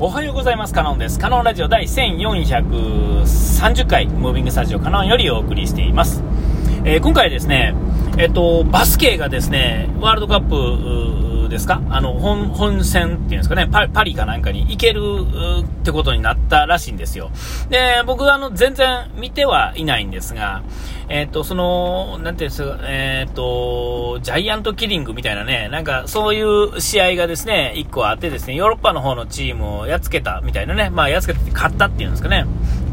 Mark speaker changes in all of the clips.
Speaker 1: おはようございます。カノンです。カノンラジオ第1430回、ムービングスタジオカノンよりお送りしています。えー今回ですね、えっと、バスケがですね、ワールドカップですか？あの、本、本戦っていうんですかね、パパリかなんかに行けるってことになったらしいんですよ。で、僕はあの、全然見てはいないんですが、えっと、その、なんていうんですか、えっと、ジャイアントキリングみたいなね、なんかそういう試合がですね、一個あってですね、ヨーロッパの方のチームをやっつけたみたいなね、まあやっつけて勝ったっていうんですかね、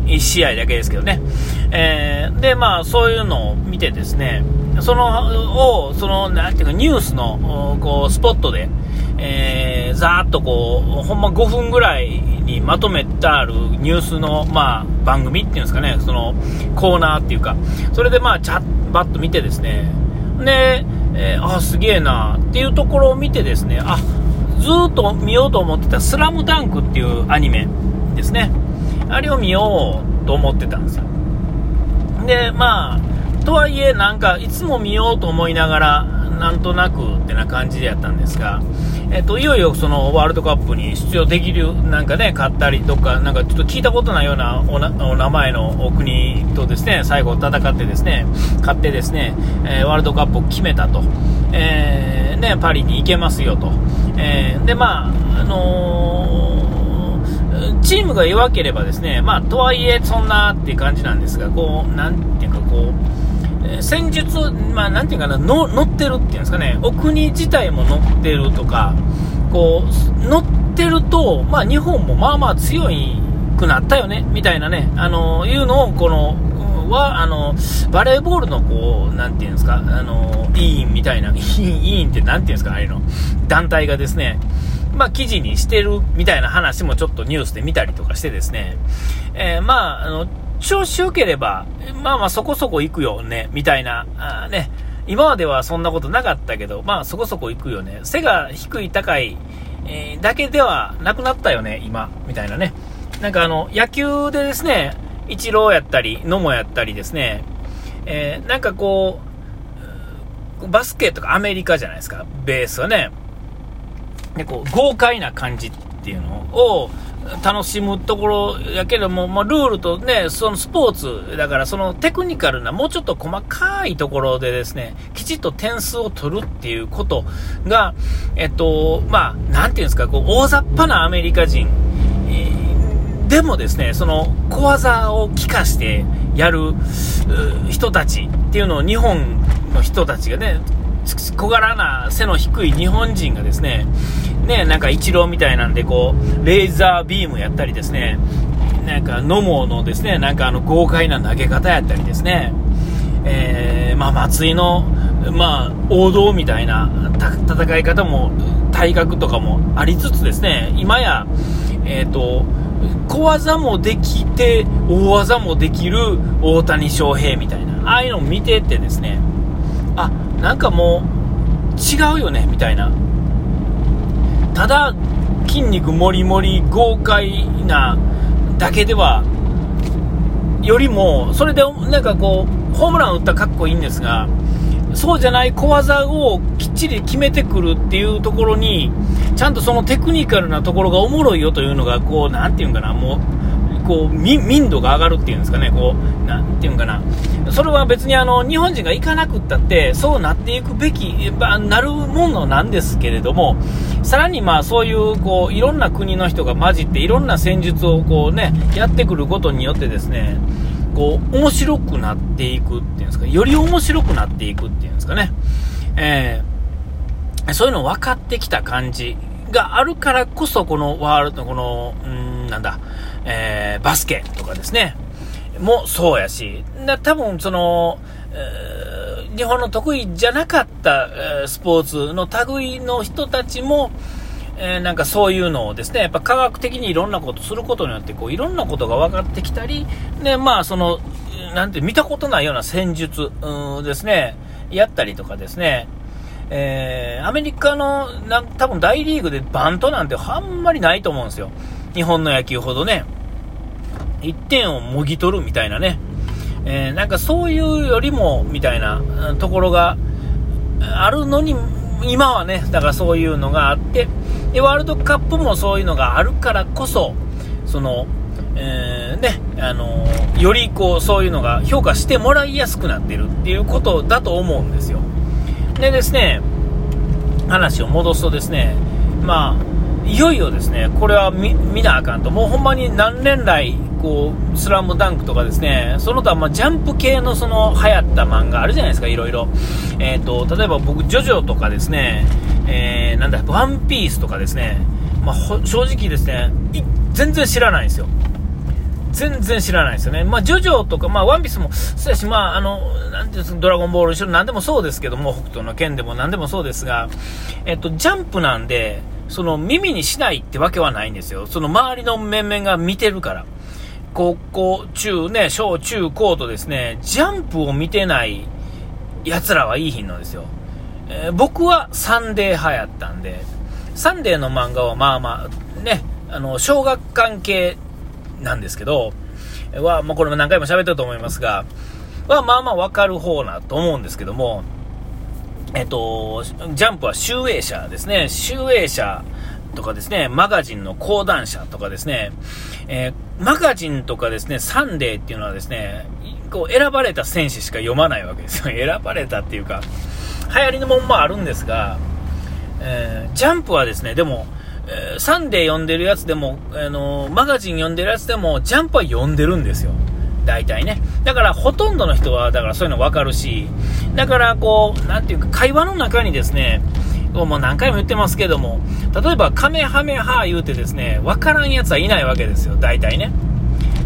Speaker 1: 1試合だけですけどね。えーで、まあそういうのを見てですね、その、を、その、なんていうか、ニュースの、こう、スポットで、えー、ざーっとこう、ほんま5分ぐらいにまとめてあるニュースの、まあ、番組っていうんですかね、その、コーナーっていうか、それでまあ、チャッバッと見てですね、で、えーあ、すげえなっていうところを見てですね、あ、ずっと見ようと思ってたスラムダンクっていうアニメですね。あれを見ようと思ってたんですよ。で、まあ、とはいえ、なんか、いつも見ようと思いながら、なんとなくってな感じでやったんですが、えっと、いよいよそのワールドカップに出場できる、なんかね、買ったりとか、なんかちょっと聞いたことないようなお名前のお国とですね、最後戦ってですね、勝ってですね、えーワールドカップを決めたと。えーね、パリに行けますよと。えーで、まあ、あのチームが弱ければですね、まあ、とはいえ、そんなっていう感じなんですが、こう、なんていうか、こう、戦術、まあ、なんていうかな、の乗ってるっていうんですかね、お国自体も乗ってるとか、こう、乗ってると、まあ、日本もまあまあ強いくなったよね、みたいなね、あのいうのを、この、は、あの、バレーボールの、こう、なんていうんですか、あの、委員みたいな、委員、ってなんていうんですか、ああいうの、団体がですね、まあ、記事にしてるみたいな話もちょっとニュースで見たりとかしてですね、えーまあ、あの、調子良ければ、まあまあそこそこ行くよね、みたいな、あね、今まではそんなことなかったけど、まあそこそこ行くよね。背が低い高い、えーだけではなくなったよね、今、みたいなね。なんかあの、野球でですね、イチローやったり、野茂やったりですね、えーなんかこう、バスケとかアメリカじゃないですか、ベースはね。でこう豪快な感じっていうのを楽しむところやけども、まあ、ルールとね、そのスポーツ、だからそのテクニカルな、もうちょっと細かいところでですね、きちっと点数を取るっていうことが、えっと、まあ、なんていうんですか、こう、大雑把なアメリカ人、でもですね、その小技を効かしてやる人たちっていうのを日本の人たちがね、小柄な背の低い日本人がですね、ね、なんかイチローみたいなんでこう、レーザービームやったりですね、なんか野茂のですね、なんかあの豪快な投げ方やったりですね、えーまあ松井の、まあ王道みたいな戦い方も、体格とかもありつつですね、今や、えっ、と、小技もできて、大技もできる大谷翔平みたいな、ああいうのを見ててですね、あ、なんかもう違うよね、みたいな。ただ、筋肉もりもり豪快なだけでは、よりも、それでなんかこう、ホームラン打ったらかっこいいんですが、そうじゃない小技をきっちり決めてくるっていうところに、ちゃんとそのテクニカルなところがおもろいよというのが、こう、なんていうんかな、もう、こう、民度が上がるっていうんですかね、こう、なんていうんかな。それは別にあの、日本人が行かなくったって、そうなっていくべき、まあなるものなんですけれども、さらにまあそういう、こう、いろんな国の人が混じって、いろんな戦術をこうね、やってくることによってですね、こう、面白くなっていくっていうんですか、より面白くなっていくっていうんですかね。えーそういうの分かってきた感じがあるからこそ、このワールド、この、うん、なんだ、えーバスケとかですね、もそうやし、な多分その、えー日本の得意じゃなかった、えースポーツの類の人たちも、えーなんかそういうのをですね、やっぱ科学的にいろんなことすることによって、こういろんなことが分かってきたり、で、まあその、なんて見たことないような戦術、ですね、やったりとかですね、えーアメリカのなん多分大リーグでバントなんてあんまりないと思うんですよ。日本の野球ほどね。1点をもぎ取るみたいなね。えーなんかそういうよりも、みたいなところがあるのに、今はね、だからそういうのがあって、でワールドカップもそういうのがあるからこそその、えー、ねあのよりこうそういうのが評価してもらいやすくなってるっていうことだと思うんですよでですね話を戻すとですねまあいよいよですねこれは見なあかんともうほんまに何年来こう、スラムダンクとかですね、その他、まあ、ジャンプ系のその流行った漫画あるじゃないですか、いろいろ。えっ、ー、と、例えば僕、ジョジョとかですね、えー、なんだ、ワンピースとかですね、まあ、正直ですね、全然知らないんですよ。全然知らないですよね。まあ、ジョジョとか、まあ、ワンピースも、そうやし、まあ、あの、なんていうんですか、ドラゴンボール一緒何でもそうですけども、北斗の剣でも何でもそうですが、えっと、ジャンプなんで、その耳にしないってわけはないんですよ。その周りの面々が見てるから。高校、中ね、小中高とですね、ジャンプを見てない奴らはいい品のですよ。えー、僕はサンデー派やったんで、サンデーの漫画はまあまあ、ね、あの、小学館系なんですけど、は、まあ、これも何回も喋ってると思いますが、は、まあまあわかる方なと思うんですけども、えっと、ジャンプは集英社ですね。集英社とかですね、マガジンの講談社とかですね、えー、マガジンとかですね、サンデーっていうのはですね、こう選ばれた選手しか読まないわけですよ。選ばれたっていうか、流行りのもんもあるんですが、えー、ジャンプはですね、でも、えー、サンデー読んでるやつでも、あのマガジン読んでるやつでも、ジャンプは読んでるんですよ。大体ね。だから、ほとんどの人は、だからそういうの分かるし、だから、こう、なんていうか、会話の中にですね、もう何回も言ってますけども、例えば、カメハメハ言うてですね、わからんやつはいないわけですよ、大体ね。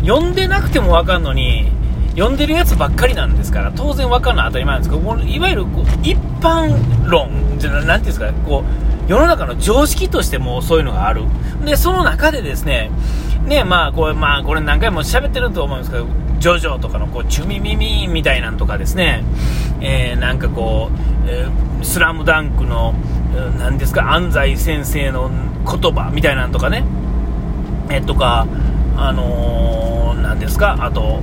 Speaker 1: 読んでなくてもわかんのに、読んでるやつばっかりなんですから、当然わかんない当たり前なんですけど、いわゆるこう一般論、なんていうんですか、こう、世の中の常識としてもそういうのがある。で、その中でですね、ね、まあ、これ、まあ、これ何回も喋ってると思うんですけど、ジョジョとかのこう、チュミミミみたいなんとかですね、えー、なんかこう、えー、スラムダンクの、何ですか、安西先生の言葉みたいなんとかね、えとか、あのー、何ですか、あと、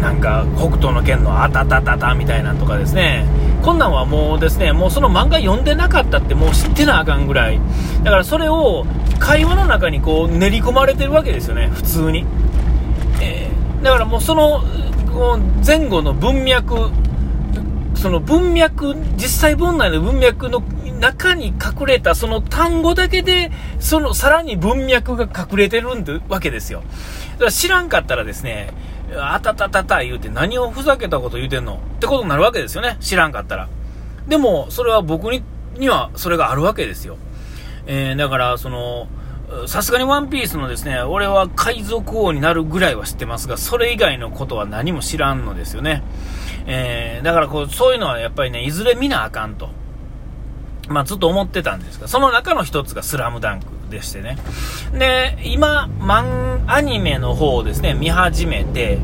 Speaker 1: なんか、北斗の拳のあたたたたみたいなんとかですね、こんなんはもうですね、もうその漫画読んでなかったってもう知ってなあかんぐらい。だからそれを会話の中にこう練り込まれてるわけですよね、普通に。だからもうその、前後の文脈、その文脈、実際文内の文脈の中に隠れたその単語だけで、そのさらに文脈が隠れてるんでわけですよ。だから知らんかったらですね、あたたたた言うて何をふざけたこと言うてんの？ってことになるわけですよね。知らんかったら。でも、それは僕ににはそれがあるわけですよ。えー、だから、その、さすがにワンピースのですね、俺は海賊王になるぐらいは知ってますが、それ以外のことは何も知らんのですよね。えー、だからこう、そういうのはやっぱりね、いずれ見なあかんと。まあ、ずっと思ってたんですが、その中の一つがスラムダンクでしてね。で、今、マン、アニメの方をですね、見始めて、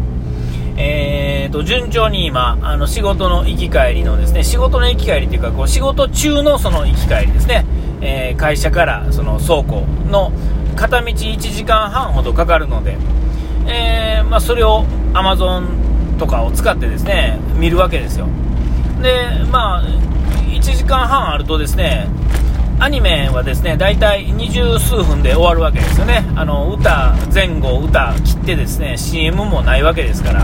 Speaker 1: えーと、順調に今、あの、仕事の行き帰りのですね、仕事の行き帰りっていうか、こう、仕事中のその行き帰りですね、えー、会社からその倉庫の片道1時間半ほどかかるので、えー、まあ、それを Amazon とかを使ってですね、見るわけですよ。で、まあ、1時間半あるとですね、アニメはですね、大体二十数分で終わるわけですよね。あの、歌、前後、歌切ってですね、CM もないわけですから。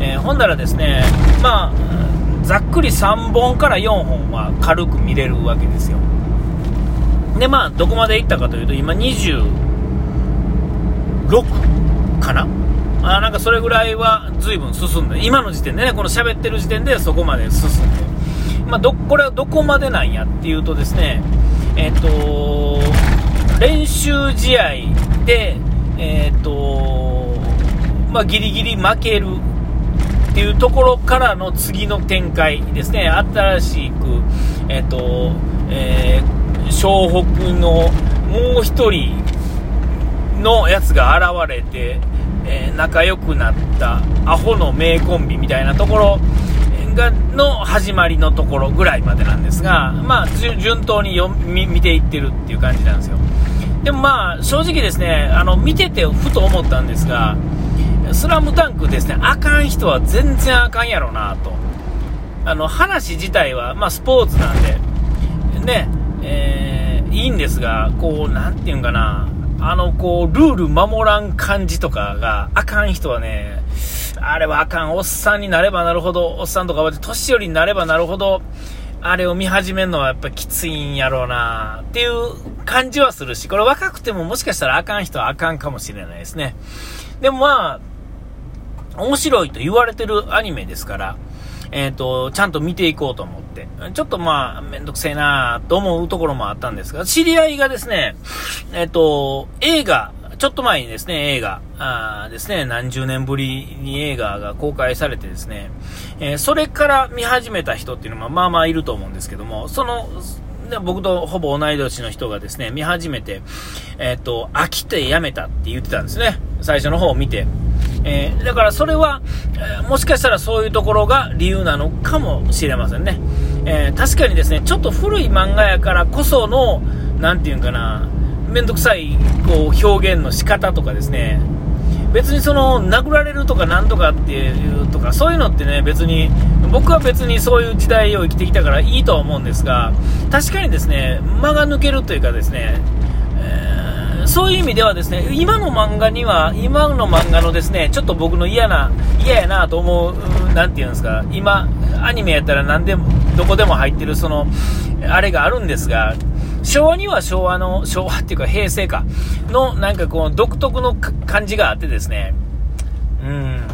Speaker 1: えー、ほんならですね、まあ、ざっくり3本から4本は軽く見れるわけですよ。で、まあ、どこまで行ったかというと、今26かな？あなんかそれぐらいは随分進んで、今の時点でね、この喋ってる時点でそこまで進んで。まあ、どこれはどこまでなんやっていうとですね、えっ、ー、と練習試合で、えっ、ー、とまあ、ギリギリ負けるっていうところからの次の展開ですね、新しく、えっ、ー、とえ湘北のもう1人のやつが現れて、え仲良くなったアホの名コンビみたいなところがの始まりのところぐらいまでなんですが、まあ、順当に読み見ていってるっていう感じなんですよ。でもまあ、正直ですね、あの、見ててふと思ったんですが、スラムダンクですね、あかん人は全然あかんやろなと。あの、話自体は、まあ、スポーツなんで、ね、えー、いいんですが、こう、なんていうんかな、あの、こう、ルール守らん感じとかがあかん人はね、あれはあかん。おっさんになればなるほど、おっさんとかは年寄りになればなるほど、あれを見始めるのはやっぱきついんやろうなっていう感じはするし、これ若くてももしかしたらあかん人はあかんかもしれないですね。でもまあ、面白いと言われてるアニメですから、えっ、ー、と、ちゃんと見ていこうと思って。ちょっとまあ、めんどくせえなと思うところもあったんですが、知り合いがですね、えっ、ー、と、映画、ちょっと前にですね、映画、あですね、何十年ぶりに映画が公開されてですね、えー、それから見始めた人っていうのはまあまあいると思うんですけども、その、で僕とほぼ同い年の人がですね、見始めて、えっ、ー、と、飽きてやめたって言ってたんですね。最初の方を見て。えー、だからそれは、えー、もしかしたらそういうところが理由なのかもしれませんね。えー、確かにですね、ちょっと古い漫画やからこその、なんていうんかな、めんどくさいこう表現の仕方とかですね、別にその殴られるとかなんとかっていうとかそういうのってね別に僕は別にそういう時代を生きてきたからいいとは思うんですが確かにですね間が抜けるというかですね、そういう意味ではですね今の漫画には今の漫画のですねちょっと僕の嫌な嫌やなと思う何て言うんですか今アニメやったら何でもどこでも入ってるそのあれがあるんですが昭和には昭和の、昭和っていうか平成か、のなんかこう独特の感じがあってですね、うん、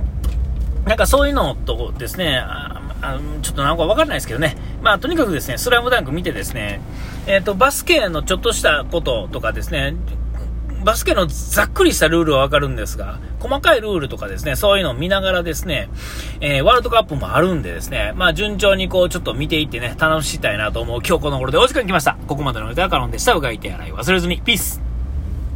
Speaker 1: なんかそういうのとですね、ああちょっとなんかわかんないですけどね、まあとにかくですね、スラムダンク見てですね、えっ、ー、と、バスケのちょっとしたこととかですね、バスケのざっくりしたルールはわかるんですが、細かいルールとかですね、そういうのを見ながらですね、えー、ワールドカップもあるんでですね、まあ順調にこうちょっと見ていってね、楽しみたいなと思う今日この頃でお時間来ました。ここまでのネタはカロンでした。うがいて洗い忘れずに。ピース